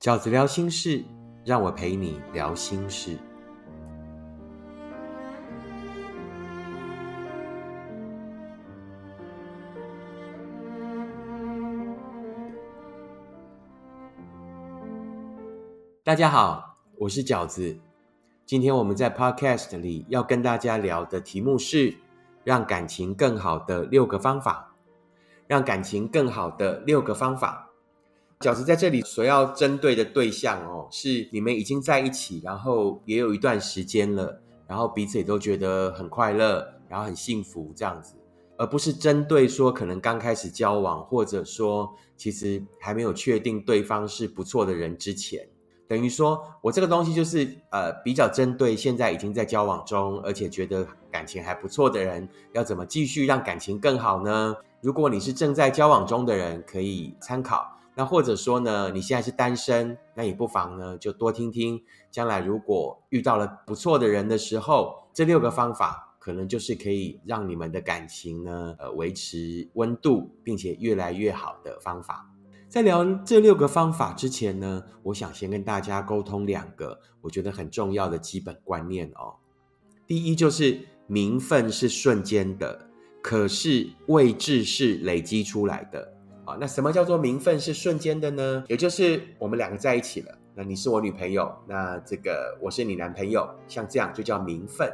饺子聊心事，让我陪你聊心事。大家好，我是饺子。今天我们在 Podcast 里要跟大家聊的题目是让感情更好的六个方法。让感情更好的六个方法。饺子在这里所要针对的对象哦，是你们已经在一起，然后也有一段时间了，然后彼此也都觉得很快乐，然后很幸福这样子，而不是针对说可能刚开始交往，或者说其实还没有确定对方是不错的人之前。等于说，我这个东西就是呃，比较针对现在已经在交往中，而且觉得感情还不错的人，要怎么继续让感情更好呢？如果你是正在交往中的人，可以参考；那或者说呢，你现在是单身，那也不妨呢，就多听听。将来如果遇到了不错的人的时候，这六个方法可能就是可以让你们的感情呢，呃，维持温度，并且越来越好的方法。在聊这六个方法之前呢，我想先跟大家沟通两个我觉得很重要的基本观念哦。第一就是名分是瞬间的，可是位置是累积出来的那什么叫做名分是瞬间的呢？也就是我们两个在一起了，那你是我女朋友，那这个我是你男朋友，像这样就叫名分。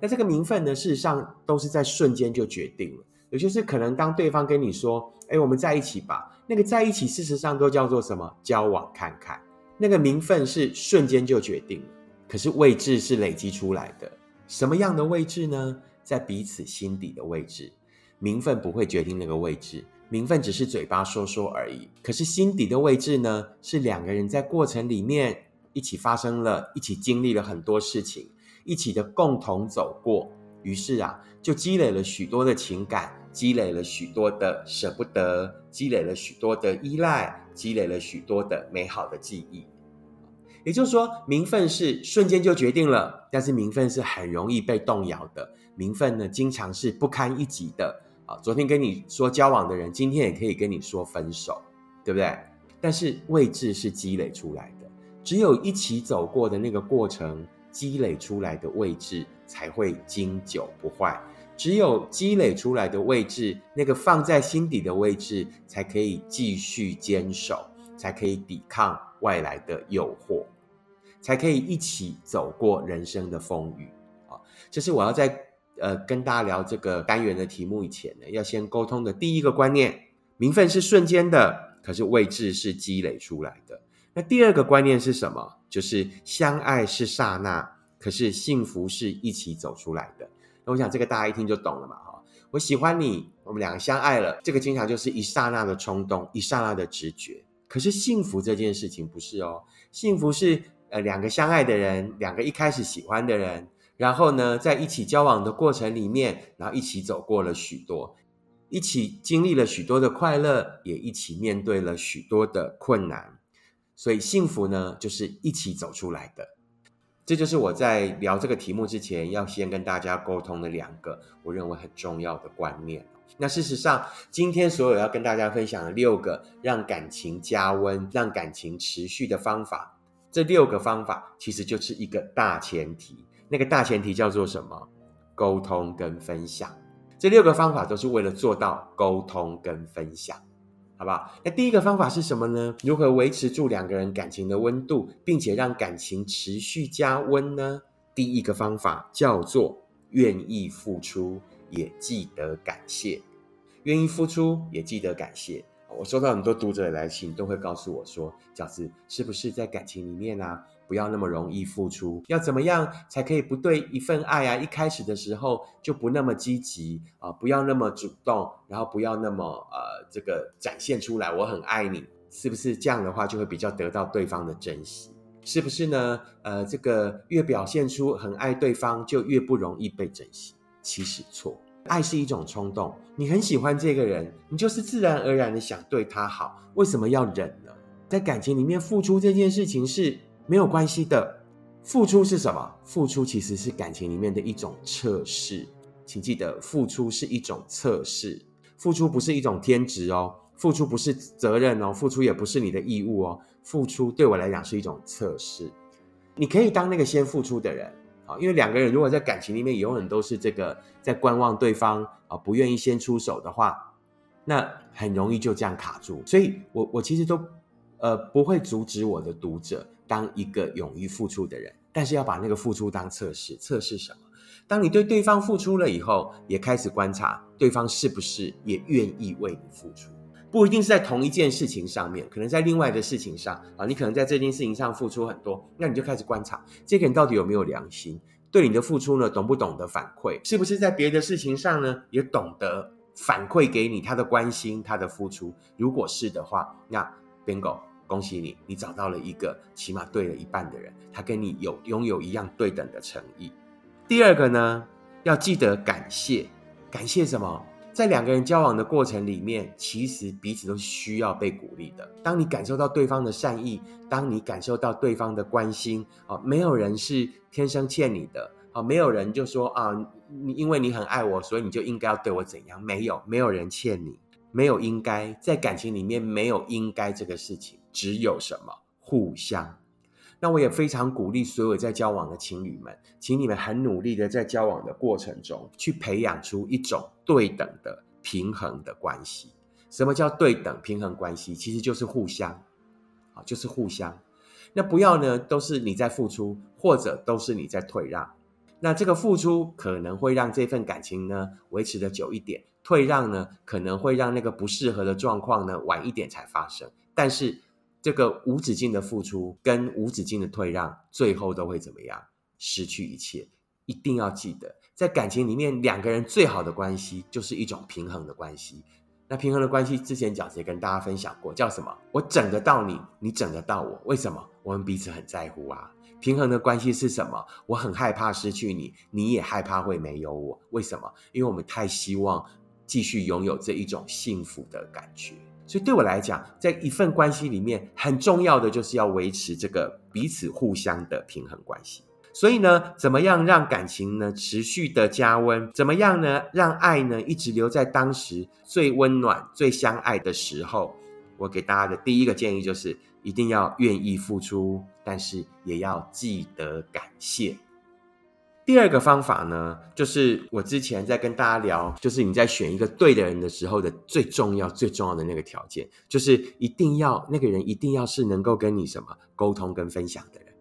那这个名分呢，事实上都是在瞬间就决定了。也就是可能当对方跟你说：“哎，我们在一起吧。”那个在一起，事实上都叫做什么？交往看看。那个名分是瞬间就决定了，可是位置是累积出来的。什么样的位置呢？在彼此心底的位置。名分不会决定那个位置，名分只是嘴巴说说而已。可是心底的位置呢？是两个人在过程里面一起发生了，一起经历了很多事情，一起的共同走过，于是啊，就积累了许多的情感。积累了许多的舍不得，积累了许多的依赖，积累了许多的美好的记忆。也就是说，名分是瞬间就决定了，但是名分是很容易被动摇的。名分呢，经常是不堪一击的昨天跟你说交往的人，今天也可以跟你说分手，对不对？但是位置是积累出来的，只有一起走过的那个过程，积累出来的位置才会经久不坏。只有积累出来的位置，那个放在心底的位置，才可以继续坚守，才可以抵抗外来的诱惑，才可以一起走过人生的风雨啊！这是我要在呃跟大家聊这个单元的题目以前呢，要先沟通的第一个观念：名分是瞬间的，可是位置是积累出来的。那第二个观念是什么？就是相爱是刹那，可是幸福是一起走出来的。那我想这个大家一听就懂了嘛，哈！我喜欢你，我们两个相爱了，这个经常就是一刹那的冲动，一刹那的直觉。可是幸福这件事情不是哦，幸福是呃两个相爱的人，两个一开始喜欢的人，然后呢在一起交往的过程里面，然后一起走过了许多，一起经历了许多的快乐，也一起面对了许多的困难，所以幸福呢就是一起走出来的。这就是我在聊这个题目之前要先跟大家沟通的两个我认为很重要的观念。那事实上，今天所有要跟大家分享的六个让感情加温、让感情持续的方法，这六个方法其实就是一个大前提。那个大前提叫做什么？沟通跟分享。这六个方法都是为了做到沟通跟分享。好不好？那第一个方法是什么呢？如何维持住两个人感情的温度，并且让感情持续加温呢？第一个方法叫做愿意付出，也记得感谢。愿意付出，也记得感谢。我收到很多读者的来信，都会告诉我说：“饺子，是不是在感情里面啊，不要那么容易付出？要怎么样才可以不对一份爱啊，一开始的时候就不那么积极啊，不要那么主动，然后不要那么呃，这个展现出来我很爱你，是不是这样的话就会比较得到对方的珍惜？是不是呢？呃，这个越表现出很爱对方，就越不容易被珍惜？其实错。”爱是一种冲动，你很喜欢这个人，你就是自然而然的想对他好，为什么要忍呢？在感情里面付出这件事情是没有关系的。付出是什么？付出其实是感情里面的一种测试，请记得，付出是一种测试，付出不是一种天职哦，付出不是责任哦，付出也不是你的义务哦，付出对我来讲是一种测试。你可以当那个先付出的人，啊，因为两个人如果在感情里面永远都是这个在观望对方啊，不愿意先出手的话，那很容易就这样卡住。所以，我我其实都呃不会阻止我的读者当一个勇于付出的人，但是要把那个付出当测试，测试什么？当你对对方付出了以后，也开始观察对方是不是也愿意为你付出。不一定是在同一件事情上面，可能在另外的事情上啊，你可能在这件事情上付出很多，那你就开始观察这个人到底有没有良心，对你的付出呢，懂不懂得反馈，是不是在别的事情上呢，也懂得反馈给你他的关心，他的付出。如果是的话，那 bingo，恭喜你，你找到了一个起码对了一半的人，他跟你有拥有一样对等的诚意。第二个呢，要记得感谢，感谢什么？在两个人交往的过程里面，其实彼此都需要被鼓励的。当你感受到对方的善意，当你感受到对方的关心，啊，没有人是天生欠你的，啊，没有人就说啊，你因为你很爱我，所以你就应该要对我怎样？没有，没有人欠你，没有应该，在感情里面没有应该这个事情，只有什么互相。那我也非常鼓励所有在交往的情侣们，请你们很努力的在交往的过程中，去培养出一种对等的平衡的关系。什么叫对等平衡关系？其实就是互相，啊，就是互相。那不要呢，都是你在付出，或者都是你在退让。那这个付出可能会让这份感情呢维持的久一点，退让呢可能会让那个不适合的状况呢晚一点才发生。但是。这个无止境的付出跟无止境的退让，最后都会怎么样？失去一切。一定要记得，在感情里面，两个人最好的关系就是一种平衡的关系。那平衡的关系，之前饺子也跟大家分享过，叫什么？我整得到你，你整得到我。为什么？我们彼此很在乎啊。平衡的关系是什么？我很害怕失去你，你也害怕会没有我。为什么？因为我们太希望继续拥有这一种幸福的感觉。所以对我来讲，在一份关系里面，很重要的就是要维持这个彼此互相的平衡关系。所以呢，怎么样让感情呢持续的加温？怎么样呢让爱呢一直留在当时最温暖、最相爱的时候？我给大家的第一个建议就是，一定要愿意付出，但是也要记得感谢。第二个方法呢，就是我之前在跟大家聊，就是你在选一个对的人的时候的最重要、最重要的那个条件，就是一定要那个人一定要是能够跟你什么沟通跟分享的人。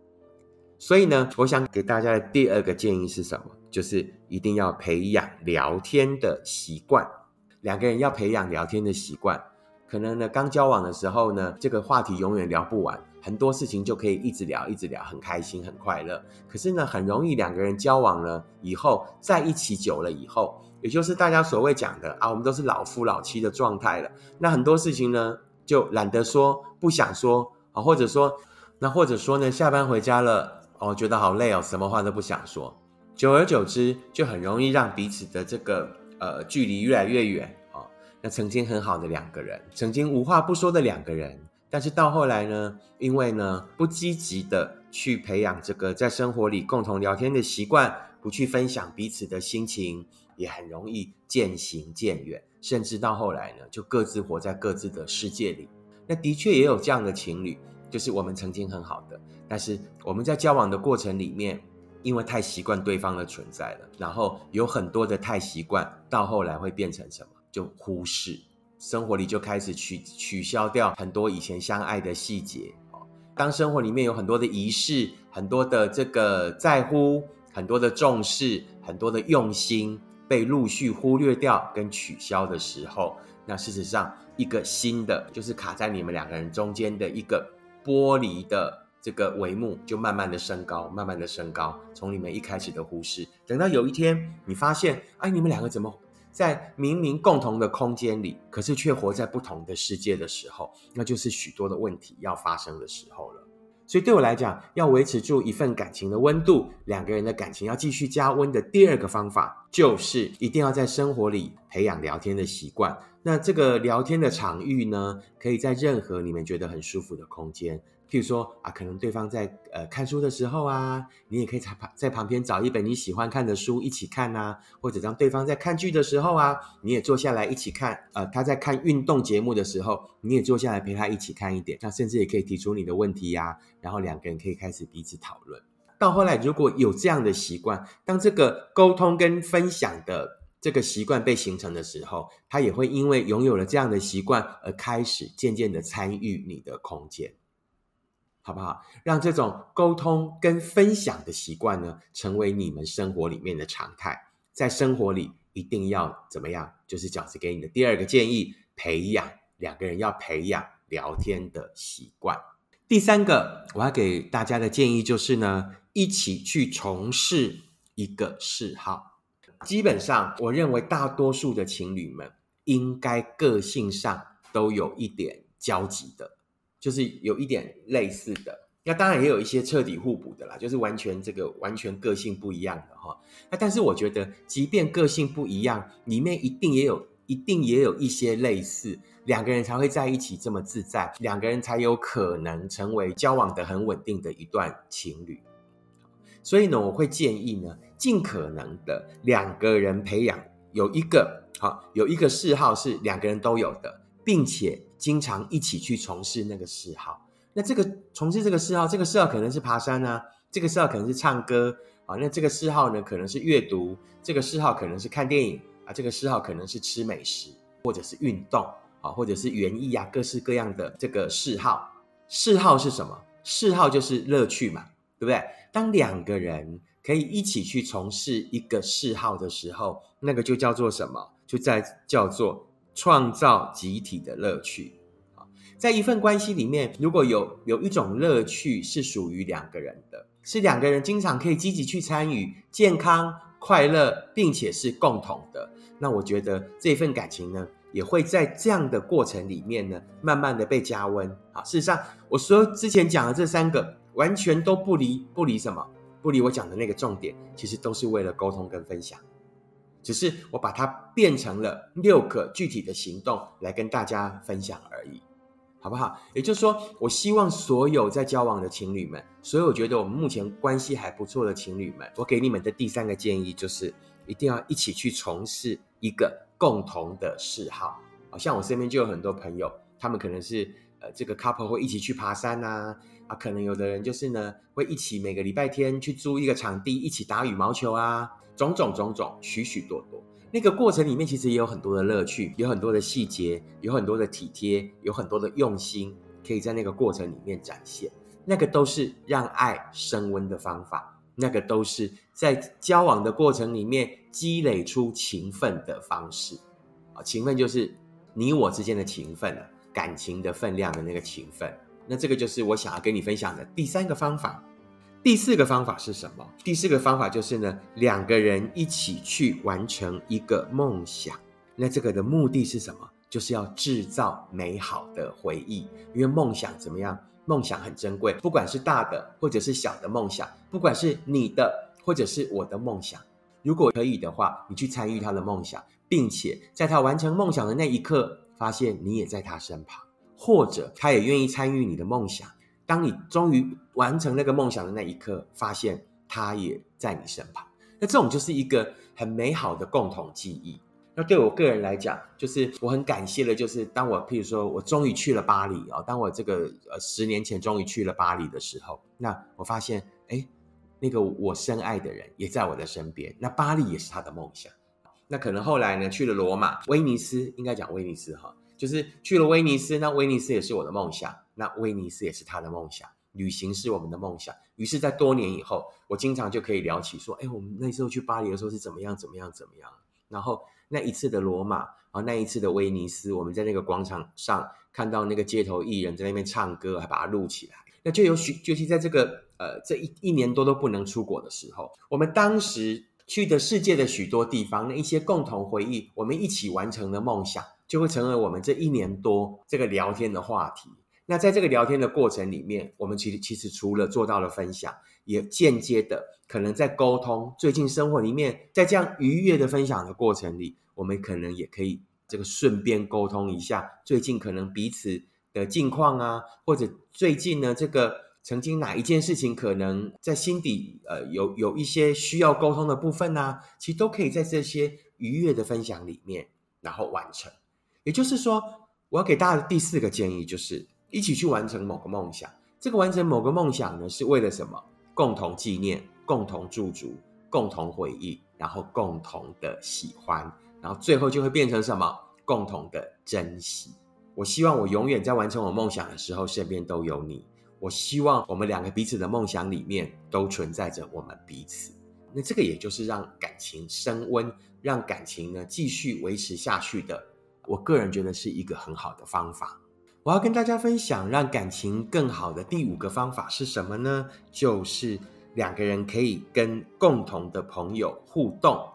所以呢，我想给大家的第二个建议是什么？就是一定要培养聊天的习惯。两个人要培养聊天的习惯，可能呢刚交往的时候呢，这个话题永远聊不完。很多事情就可以一直聊，一直聊，很开心，很快乐。可是呢，很容易两个人交往了以后，在一起久了以后，也就是大家所谓讲的啊，我们都是老夫老妻的状态了。那很多事情呢，就懒得说，不想说啊，或者说，那或者说呢，下班回家了，哦，觉得好累哦，什么话都不想说。久而久之，就很容易让彼此的这个呃距离越来越远啊。那曾经很好的两个人，曾经无话不说的两个人。但是到后来呢，因为呢不积极的去培养这个在生活里共同聊天的习惯，不去分享彼此的心情，也很容易渐行渐远，甚至到后来呢，就各自活在各自的世界里。那的确也有这样的情侣，就是我们曾经很好的，但是我们在交往的过程里面，因为太习惯对方的存在了，然后有很多的太习惯，到后来会变成什么？就忽视。生活里就开始取取消掉很多以前相爱的细节哦。当生活里面有很多的仪式、很多的这个在乎、很多的重视、很多的用心被陆续忽略掉跟取消的时候，那事实上一个新的就是卡在你们两个人中间的一个玻璃的这个帷幕就慢慢的升高，慢慢的升高。从你们一开始的忽视，等到有一天你发现，哎，你们两个怎么？在明明共同的空间里，可是却活在不同的世界的时候，那就是许多的问题要发生的时候了。所以对我来讲，要维持住一份感情的温度，两个人的感情要继续加温的第二个方法，就是一定要在生活里培养聊天的习惯。那这个聊天的场域呢，可以在任何你们觉得很舒服的空间，譬如说啊，可能对方在呃看书的时候啊，你也可以在旁在旁边找一本你喜欢看的书一起看呐，或者当对方在看剧的时候啊，你也坐下来一起看。呃，他在看运动节目的时候，你也坐下来陪他一起看一点。那甚至也可以提出你的问题呀，然后两个人可以开始彼此讨论。到后来，如果有这样的习惯，当这个沟通跟分享的这个习惯被形成的时候，他也会因为拥有了这样的习惯而开始渐渐的参与你的空间。好不好？让这种沟通跟分享的习惯呢，成为你们生活里面的常态。在生活里一定要怎么样？就是饺子给你的第二个建议：培养两个人要培养聊天的习惯。第三个，我要给大家的建议就是呢，一起去从事一个嗜好。基本上，我认为大多数的情侣们应该个性上都有一点交集的。就是有一点类似的，那当然也有一些彻底互补的啦，就是完全这个完全个性不一样的哈。那但是我觉得，即便个性不一样，里面一定也有一定也有一些类似，两个人才会在一起这么自在，两个人才有可能成为交往的很稳定的一段情侣。所以呢，我会建议呢，尽可能的两个人培养有一个好有一个嗜好是两个人都有的，并且。经常一起去从事那个嗜好，那这个从事这个嗜好，这个嗜好可能是爬山啊，这个嗜好可能是唱歌啊，那这个嗜好呢可能是阅读，这个嗜好可能是看电影啊，这个嗜好可能是吃美食，或者是运动啊，或者是园艺啊，各式各样的这个嗜好。嗜好是什么？嗜好就是乐趣嘛，对不对？当两个人可以一起去从事一个嗜好的时候，那个就叫做什么？就在叫做。创造集体的乐趣在一份关系里面，如果有有一种乐趣是属于两个人的，是两个人经常可以积极去参与、健康快乐，并且是共同的，那我觉得这份感情呢，也会在这样的过程里面呢，慢慢的被加温啊。事实上，我说之前讲的这三个，完全都不离不离什么，不离我讲的那个重点，其实都是为了沟通跟分享。只是我把它变成了六个具体的行动来跟大家分享而已，好不好？也就是说，我希望所有在交往的情侣们，所有觉得我们目前关系还不错的情侣们，我给你们的第三个建议就是，一定要一起去从事一个共同的嗜好。好像我身边就有很多朋友，他们可能是呃这个 couple 会一起去爬山呐，啊，可能有的人就是呢会一起每个礼拜天去租一个场地一起打羽毛球啊。种种种种，许许多多，那个过程里面其实也有很多的乐趣，有很多的细节，有很多的体贴，有很多的用心，可以在那个过程里面展现。那个都是让爱升温的方法，那个都是在交往的过程里面积累出情分的方式。啊，情分就是你我之间的情分，感情的分量的那个情分。那这个就是我想要跟你分享的第三个方法。第四个方法是什么？第四个方法就是呢，两个人一起去完成一个梦想。那这个的目的是什么？就是要制造美好的回忆。因为梦想怎么样？梦想很珍贵，不管是大的或者是小的梦想，不管是你的或者是我的梦想，如果可以的话，你去参与他的梦想，并且在他完成梦想的那一刻，发现你也在他身旁，或者他也愿意参与你的梦想。当你终于完成那个梦想的那一刻，发现他也在你身旁，那这种就是一个很美好的共同记忆。那对我个人来讲，就是我很感谢的，就是当我譬如说我终于去了巴黎啊，当我这个呃十年前终于去了巴黎的时候，那我发现哎，那个我深爱的人也在我的身边，那巴黎也是他的梦想。那可能后来呢，去了罗马、威尼斯，应该讲威尼斯哈。就是去了威尼斯，那威尼斯也是我的梦想，那威尼斯也是他的梦想，旅行是我们的梦想。于是，在多年以后，我经常就可以聊起说，哎，我们那时候去巴黎的时候是怎么样，怎么样，怎么样。然后那一次的罗马啊，那一次的威尼斯，我们在那个广场上看到那个街头艺人，在那边唱歌，还把它录起来。那就有许，就是在这个呃这一一年多都不能出国的时候，我们当时去的世界的许多地方，那一些共同回忆，我们一起完成的梦想。就会成为我们这一年多这个聊天的话题。那在这个聊天的过程里面，我们其实其实除了做到了分享，也间接的可能在沟通最近生活里面，在这样愉悦的分享的过程里，我们可能也可以这个顺便沟通一下最近可能彼此的近况啊，或者最近呢这个曾经哪一件事情可能在心底呃有有一些需要沟通的部分呢，其实都可以在这些愉悦的分享里面，然后完成。也就是说，我要给大家的第四个建议就是一起去完成某个梦想。这个完成某个梦想呢，是为了什么？共同纪念、共同驻足、共同回忆，然后共同的喜欢，然后最后就会变成什么？共同的珍惜。我希望我永远在完成我梦想的时候，身边都有你。我希望我们两个彼此的梦想里面都存在着我们彼此。那这个也就是让感情升温，让感情呢继续维持下去的。我个人觉得是一个很好的方法。我要跟大家分享让感情更好的第五个方法是什么呢？就是两个人可以跟共同的朋友互动，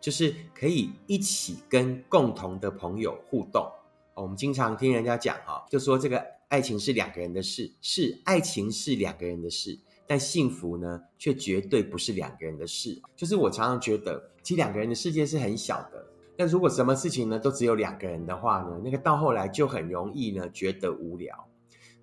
就是可以一起跟共同的朋友互动。我们经常听人家讲哈，就说这个爱情是两个人的事，是爱情是两个人的事，但幸福呢，却绝对不是两个人的事。就是我常常觉得，其实两个人的世界是很小的。那如果什么事情呢都只有两个人的话呢，那个到后来就很容易呢觉得无聊，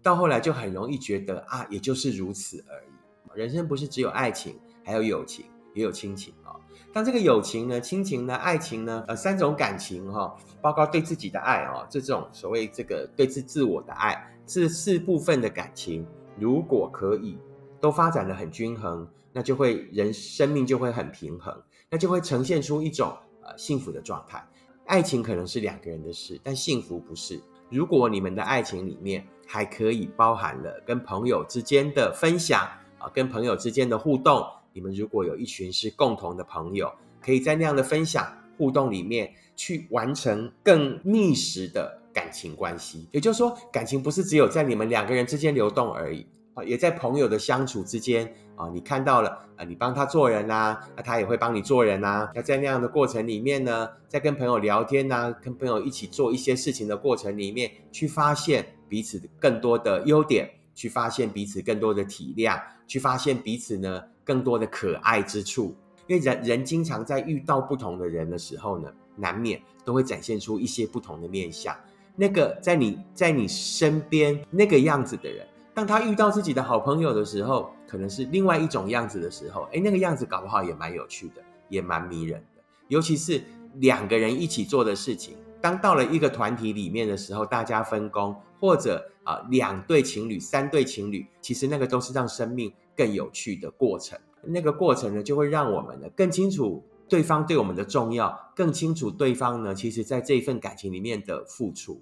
到后来就很容易觉得啊，也就是如此而已。人生不是只有爱情，还有友情，也有亲情啊。当这个友情呢、亲情呢、爱情呢，呃，三种感情哈，包括对自己的爱哦，这种所谓这个对自自我的爱，这四部分的感情，如果可以都发展的很均衡，那就会人生命就会很平衡，那就会呈现出一种。呃，幸福的状态，爱情可能是两个人的事，但幸福不是。如果你们的爱情里面还可以包含了跟朋友之间的分享啊，跟朋友之间的互动，你们如果有一群是共同的朋友，可以在那样的分享互动里面去完成更密实的感情关系。也就是说，感情不是只有在你们两个人之间流动而已。也在朋友的相处之间啊，你看到了啊，你帮他做人呐，那他也会帮你做人呐。那在那样的过程里面呢，在跟朋友聊天呐，跟朋友一起做一些事情的过程里面，去发现彼此更多的优点，去发现彼此更多的体谅，去发现彼此呢更多的可爱之处。因为人人经常在遇到不同的人的时候呢，难免都会展现出一些不同的面相。那个在你在你身边那个样子的人。当他遇到自己的好朋友的时候，可能是另外一种样子的时候，哎，那个样子搞不好也蛮有趣的，也蛮迷人的。尤其是两个人一起做的事情，当到了一个团体里面的时候，大家分工，或者啊两对情侣、三对情侣，其实那个都是让生命更有趣的过程。那个过程呢，就会让我们呢更清楚对方对我们的重要，更清楚对方呢，其实在这一份感情里面的付出。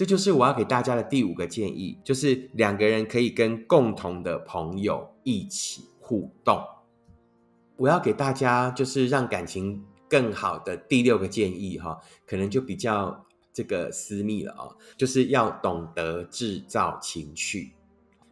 这就是我要给大家的第五个建议，就是两个人可以跟共同的朋友一起互动。我要给大家就是让感情更好的第六个建议哈，可能就比较这个私密了啊，就是要懂得制造情绪。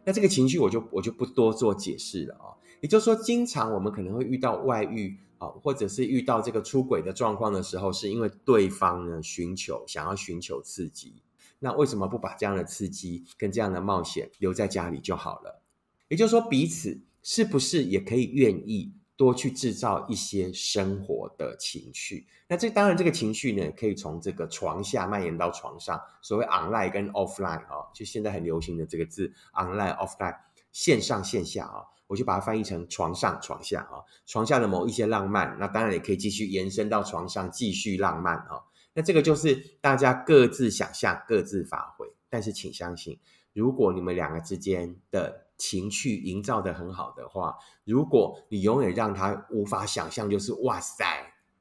那这个情绪我就我就不多做解释了啊。也就是说，经常我们可能会遇到外遇啊，或者是遇到这个出轨的状况的时候，是因为对方呢寻求想要寻求刺激。那为什么不把这样的刺激跟这样的冒险留在家里就好了？也就是说，彼此是不是也可以愿意多去制造一些生活的情绪？那这当然，这个情绪呢，可以从这个床下蔓延到床上。所谓 online 跟 offline 啊，就现在很流行的这个字 online offline 线上线下啊，我就把它翻译成床上床下啊，床下的某一些浪漫，那当然也可以继续延伸到床上继续浪漫啊。那这个就是大家各自想象、各自发挥。但是，请相信，如果你们两个之间的情绪营造的很好的话，如果你永远让他无法想象，就是哇塞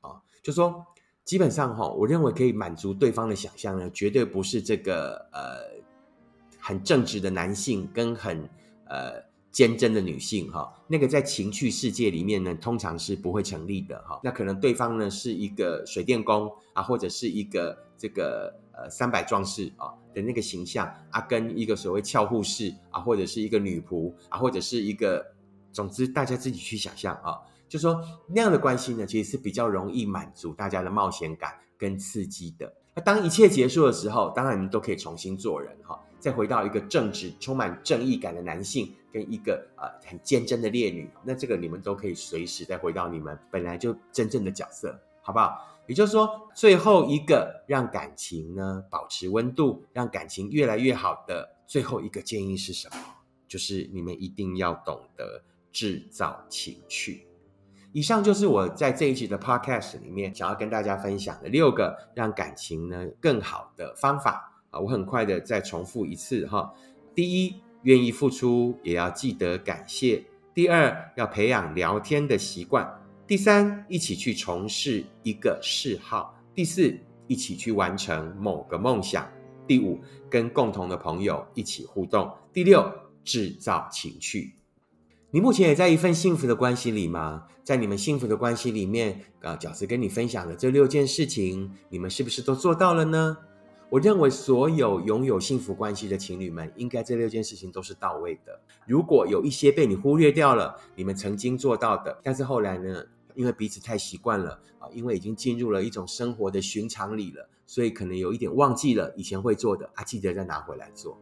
啊，就说基本上哈，我认为可以满足对方的想象呢，绝对不是这个呃很正直的男性跟很呃。坚贞的女性，哈，那个在情趣世界里面呢，通常是不会成立的，哈。那可能对方呢是一个水电工啊，或者是一个这个呃三百壮士啊的那个形象啊，跟一个所谓俏护士啊，或者是一个女仆啊，或者是一个，总之大家自己去想象啊，就说那样的关系呢，其实是比较容易满足大家的冒险感跟刺激的。那当一切结束的时候，当然你都可以重新做人，哈。再回到一个正直、充满正义感的男性，跟一个呃很坚贞的烈女，那这个你们都可以随时再回到你们本来就真正的角色，好不好？也就是说，最后一个让感情呢保持温度，让感情越来越好的最后一个建议是什么？就是你们一定要懂得制造情趣。以上就是我在这一集的 Podcast 里面想要跟大家分享的六个让感情呢更好的方法啊！我很快的再重复一次哈。第一，愿意付出也要记得感谢；第二，要培养聊天的习惯；第三，一起去从事一个嗜好；第四，一起去完成某个梦想；第五，跟共同的朋友一起互动；第六，制造情趣。你目前也在一份幸福的关系里吗？在你们幸福的关系里面，啊，饺子跟你分享的这六件事情，你们是不是都做到了呢？我认为所有拥有幸福关系的情侣们，应该这六件事情都是到位的。如果有一些被你忽略掉了，你们曾经做到的，但是后来呢，因为彼此太习惯了啊，因为已经进入了一种生活的寻常里了，所以可能有一点忘记了以前会做的啊，记得再拿回来做。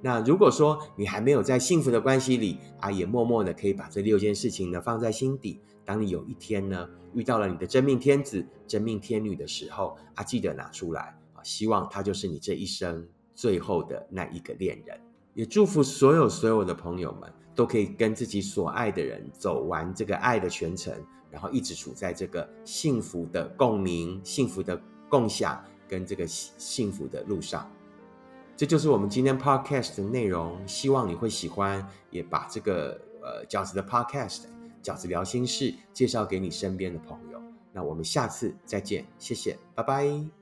那如果说你还没有在幸福的关系里啊，也默默的可以把这六件事情呢放在心底。当你有一天呢遇到了你的真命天子、真命天女的时候啊，记得拿出来希望他就是你这一生最后的那一个恋人。也祝福所有所有的朋友们都可以跟自己所爱的人走完这个爱的全程，然后一直处在这个幸福的共鸣、幸福的共享跟这个幸福的路上。这就是我们今天 podcast 的内容，希望你会喜欢，也把这个呃饺子的 podcast 饺子聊心事介绍给你身边的朋友。那我们下次再见，谢谢，拜拜。